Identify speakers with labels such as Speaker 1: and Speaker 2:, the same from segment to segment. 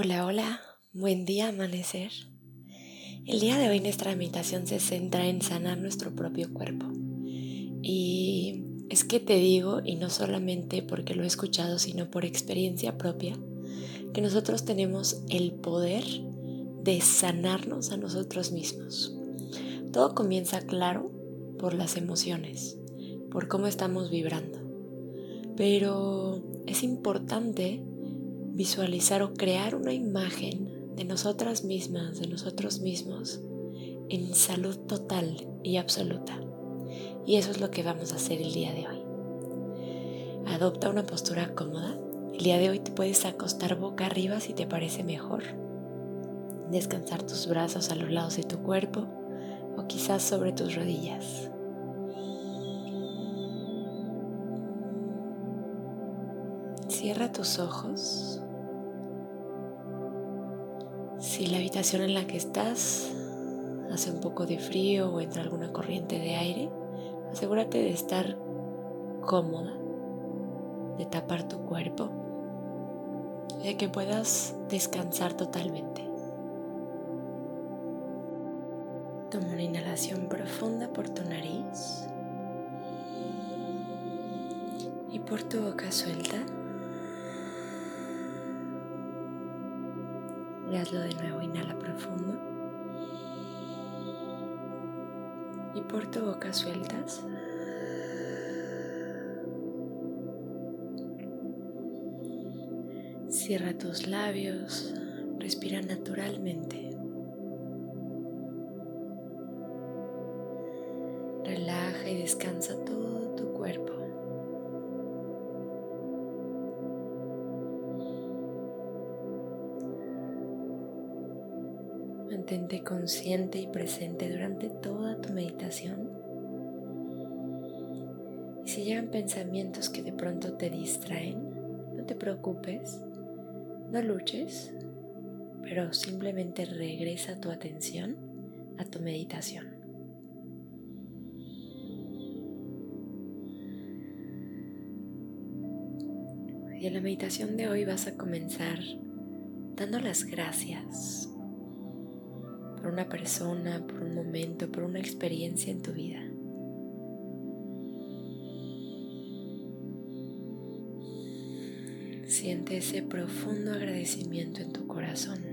Speaker 1: Hola, hola, buen día amanecer. El día de hoy nuestra meditación se centra en sanar nuestro propio cuerpo. Y es que te digo, y no solamente porque lo he escuchado, sino por experiencia propia, que nosotros tenemos el poder de sanarnos a nosotros mismos. Todo comienza, claro, por las emociones, por cómo estamos vibrando. Pero es importante visualizar o crear una imagen de nosotras mismas, de nosotros mismos, en salud total y absoluta. Y eso es lo que vamos a hacer el día de hoy. Adopta una postura cómoda. El día de hoy te puedes acostar boca arriba si te parece mejor. Descansar tus brazos a los lados de tu cuerpo o quizás sobre tus rodillas. Cierra tus ojos si la habitación en la que estás hace un poco de frío o entra alguna corriente de aire, asegúrate de estar cómoda, de tapar tu cuerpo, de que puedas descansar totalmente. Toma una inhalación profunda por tu nariz y por tu boca suelta. Y hazlo de nuevo, inhala profundo. Y por tu boca sueltas. Cierra tus labios, respira naturalmente. Relaja y descansa todo Mantente consciente y presente durante toda tu meditación. Y si llegan pensamientos que de pronto te distraen, no te preocupes, no luches, pero simplemente regresa tu atención a tu meditación. Y en la meditación de hoy vas a comenzar dando las gracias por una persona, por un momento, por una experiencia en tu vida. Siente ese profundo agradecimiento en tu corazón.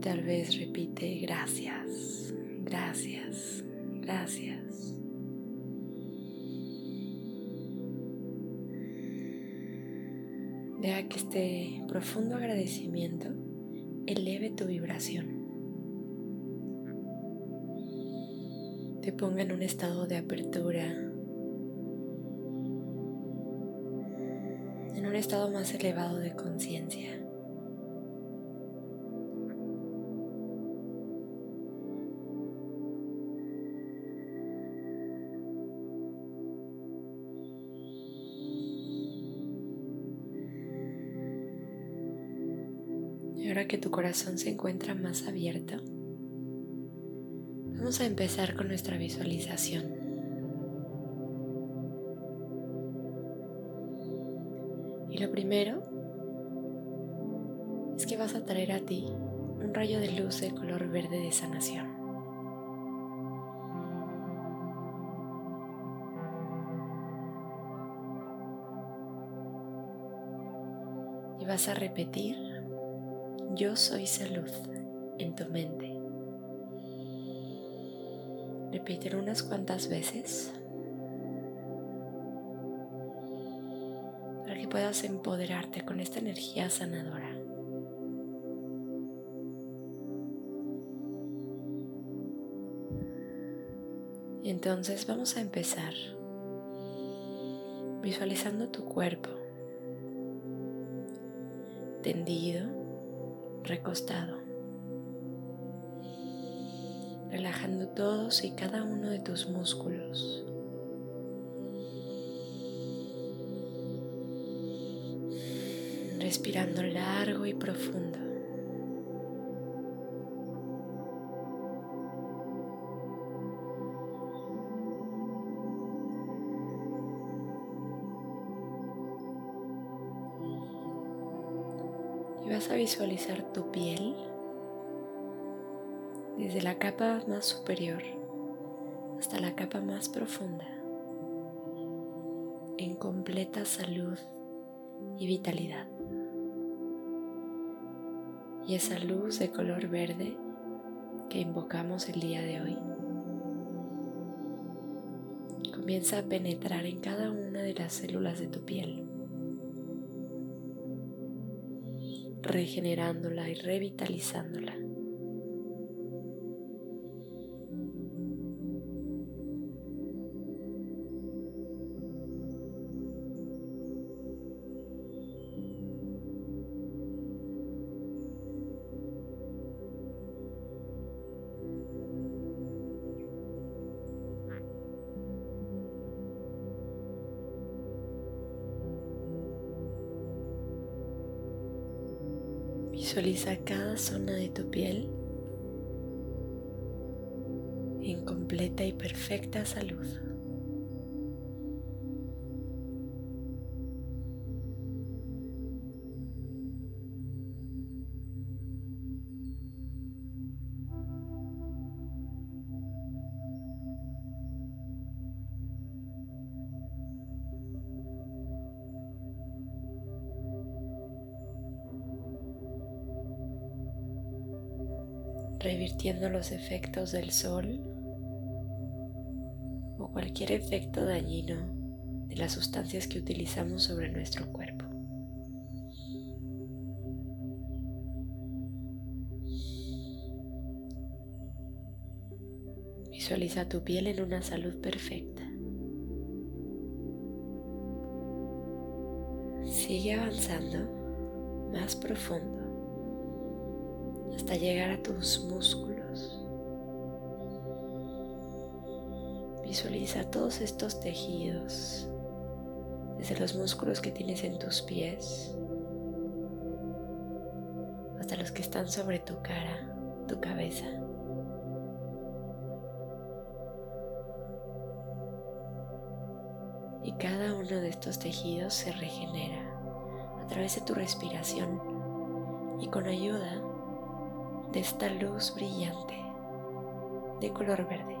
Speaker 1: Tal vez repite gracias, gracias, gracias. Deja que este profundo agradecimiento eleve tu vibración. Te ponga en un estado de apertura, en un estado más elevado de conciencia. Ahora que tu corazón se encuentra más abierto, vamos a empezar con nuestra visualización. Y lo primero es que vas a traer a ti un rayo de luz de color verde de sanación. Y vas a repetir yo soy salud en tu mente. Repítelo unas cuantas veces para que puedas empoderarte con esta energía sanadora. Entonces vamos a empezar visualizando tu cuerpo tendido recostado, relajando todos y cada uno de tus músculos. Respirando largo y profundo. Vas a visualizar tu piel desde la capa más superior hasta la capa más profunda en completa salud y vitalidad. Y esa luz de color verde que invocamos el día de hoy comienza a penetrar en cada una de las células de tu piel regenerándola y revitalizándola. Visualiza cada zona de tu piel en completa y perfecta salud. Revirtiendo los efectos del sol o cualquier efecto dañino de las sustancias que utilizamos sobre nuestro cuerpo. Visualiza tu piel en una salud perfecta. Sigue avanzando más profundo hasta llegar a tus músculos. Visualiza todos estos tejidos, desde los músculos que tienes en tus pies hasta los que están sobre tu cara, tu cabeza. Y cada uno de estos tejidos se regenera a través de tu respiración y con ayuda de esta luz brillante de color verde.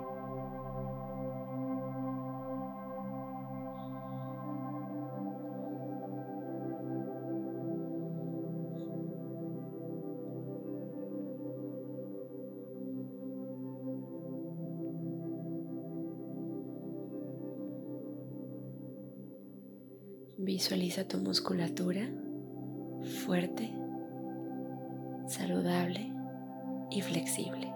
Speaker 1: Visualiza tu musculatura fuerte, saludable y flexible.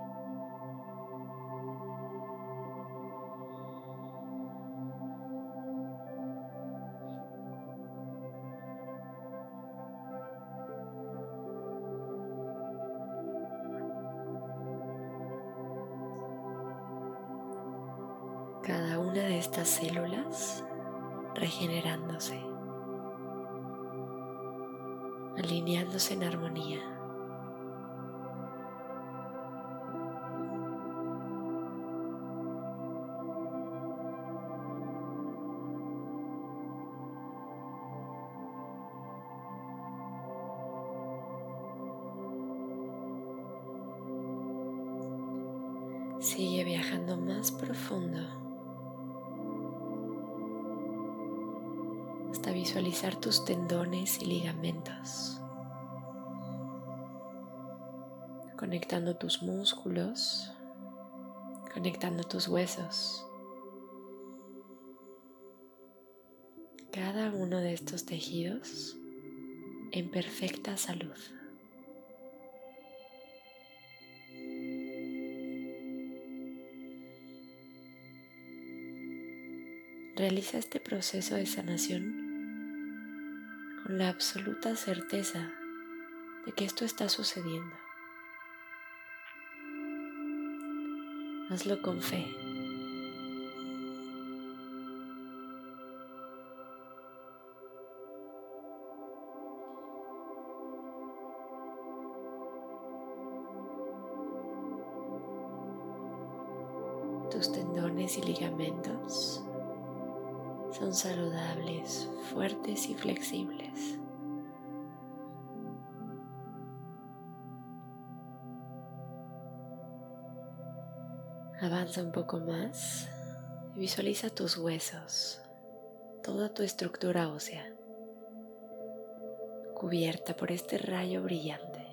Speaker 1: Cada una de estas células regenerándose, alineándose en armonía. Conectando tus músculos, conectando tus huesos. Cada uno de estos tejidos en perfecta salud. Realiza este proceso de sanación con la absoluta certeza de que esto está sucediendo. Hazlo con fe. Tus tendones y ligamentos son saludables, fuertes y flexibles. Un poco más y visualiza tus huesos, toda tu estructura ósea, cubierta por este rayo brillante.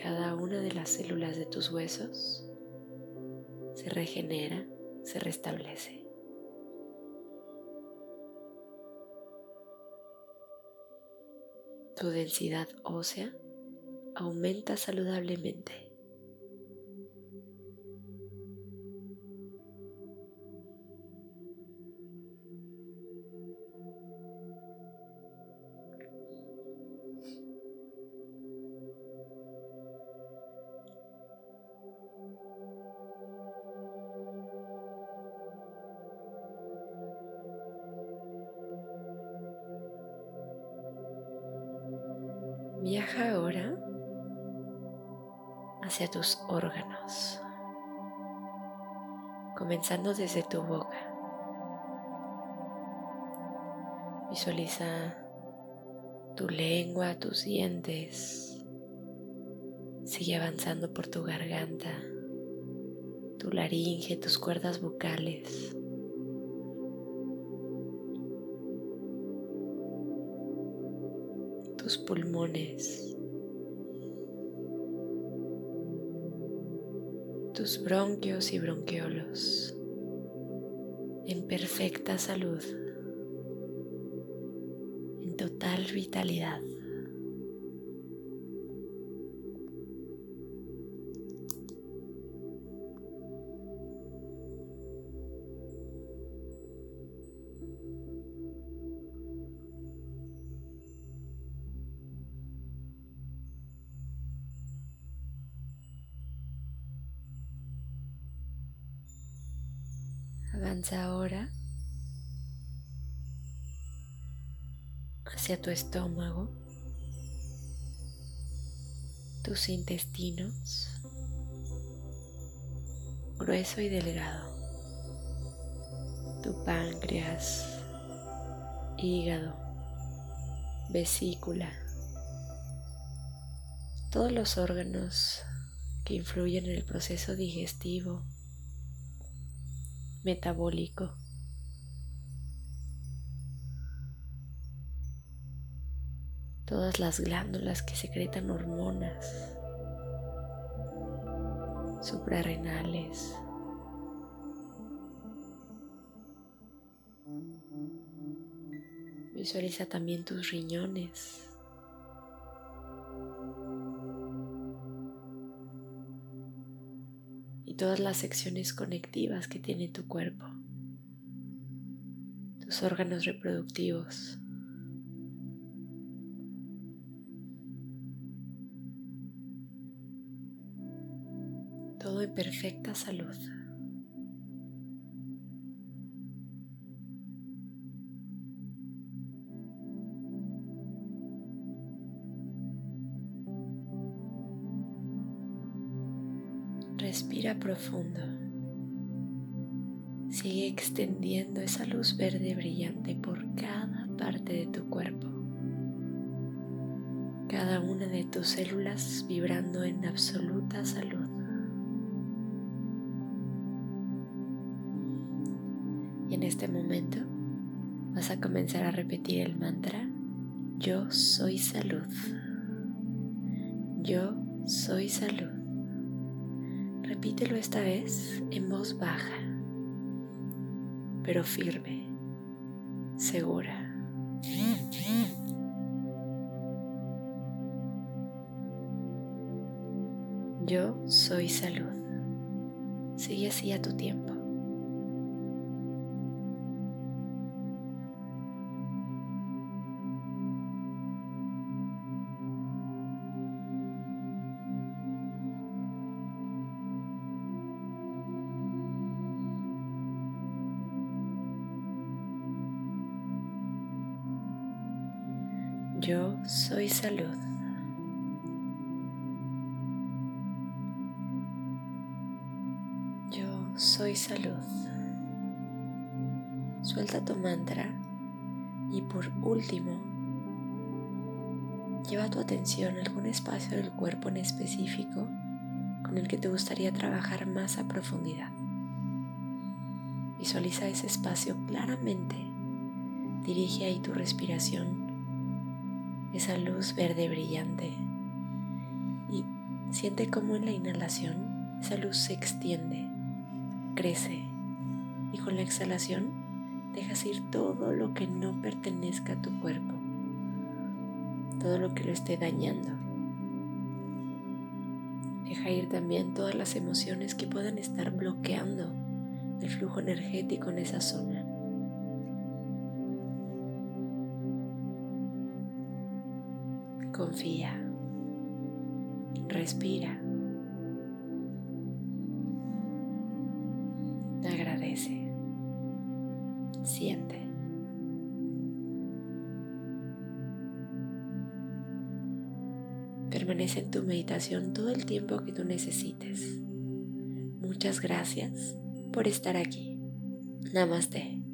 Speaker 1: Cada una de las células de tus huesos se regenera, se restablece. Tu densidad ósea aumenta saludablemente. Tus órganos, comenzando desde tu boca. Visualiza tu lengua, tus dientes. Sigue avanzando por tu garganta, tu laringe, tus cuerdas vocales. tus pulmones, tus bronquios y bronquiolos en perfecta salud, en total vitalidad. Avanza ahora hacia tu estómago, tus intestinos, grueso y delgado, tu páncreas, hígado, vesícula, todos los órganos que influyen en el proceso digestivo metabólico. Todas las glándulas que secretan hormonas suprarrenales. Visualiza también tus riñones. Todas las secciones conectivas que tiene tu cuerpo, tus órganos reproductivos. Todo en perfecta salud. Respira profundo. Sigue extendiendo esa luz verde brillante por cada parte de tu cuerpo. Cada una de tus células vibrando en absoluta salud. Y en este momento vas a comenzar a repetir el mantra Yo soy salud. Yo soy salud. Repítelo esta vez en voz baja, pero firme, segura. Yo soy salud. Sigue así a tu tiempo. Yo soy salud. Yo soy salud. Suelta tu mantra y por último, lleva tu atención a algún espacio del cuerpo en específico con el que te gustaría trabajar más a profundidad. Visualiza ese espacio claramente. Dirige ahí tu respiración esa luz verde brillante y siente cómo en la inhalación esa luz se extiende, crece y con la exhalación dejas ir todo lo que no pertenezca a tu cuerpo, todo lo que lo esté dañando. Deja ir también todas las emociones que puedan estar bloqueando el flujo energético en esa zona. Confía. Respira. Agradece. Siente. Permanece en tu meditación todo el tiempo que tú necesites. Muchas gracias por estar aquí. Namaste.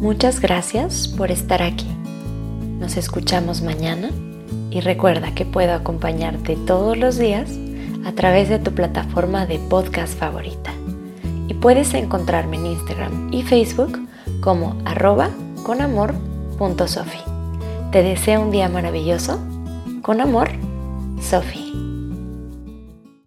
Speaker 1: Muchas gracias por estar aquí. Nos escuchamos mañana y recuerda que puedo acompañarte todos los días a través de tu plataforma de podcast favorita. Y puedes encontrarme en Instagram y Facebook como arroba conamor.sofi. Te deseo un día maravilloso. Con amor, Sofi.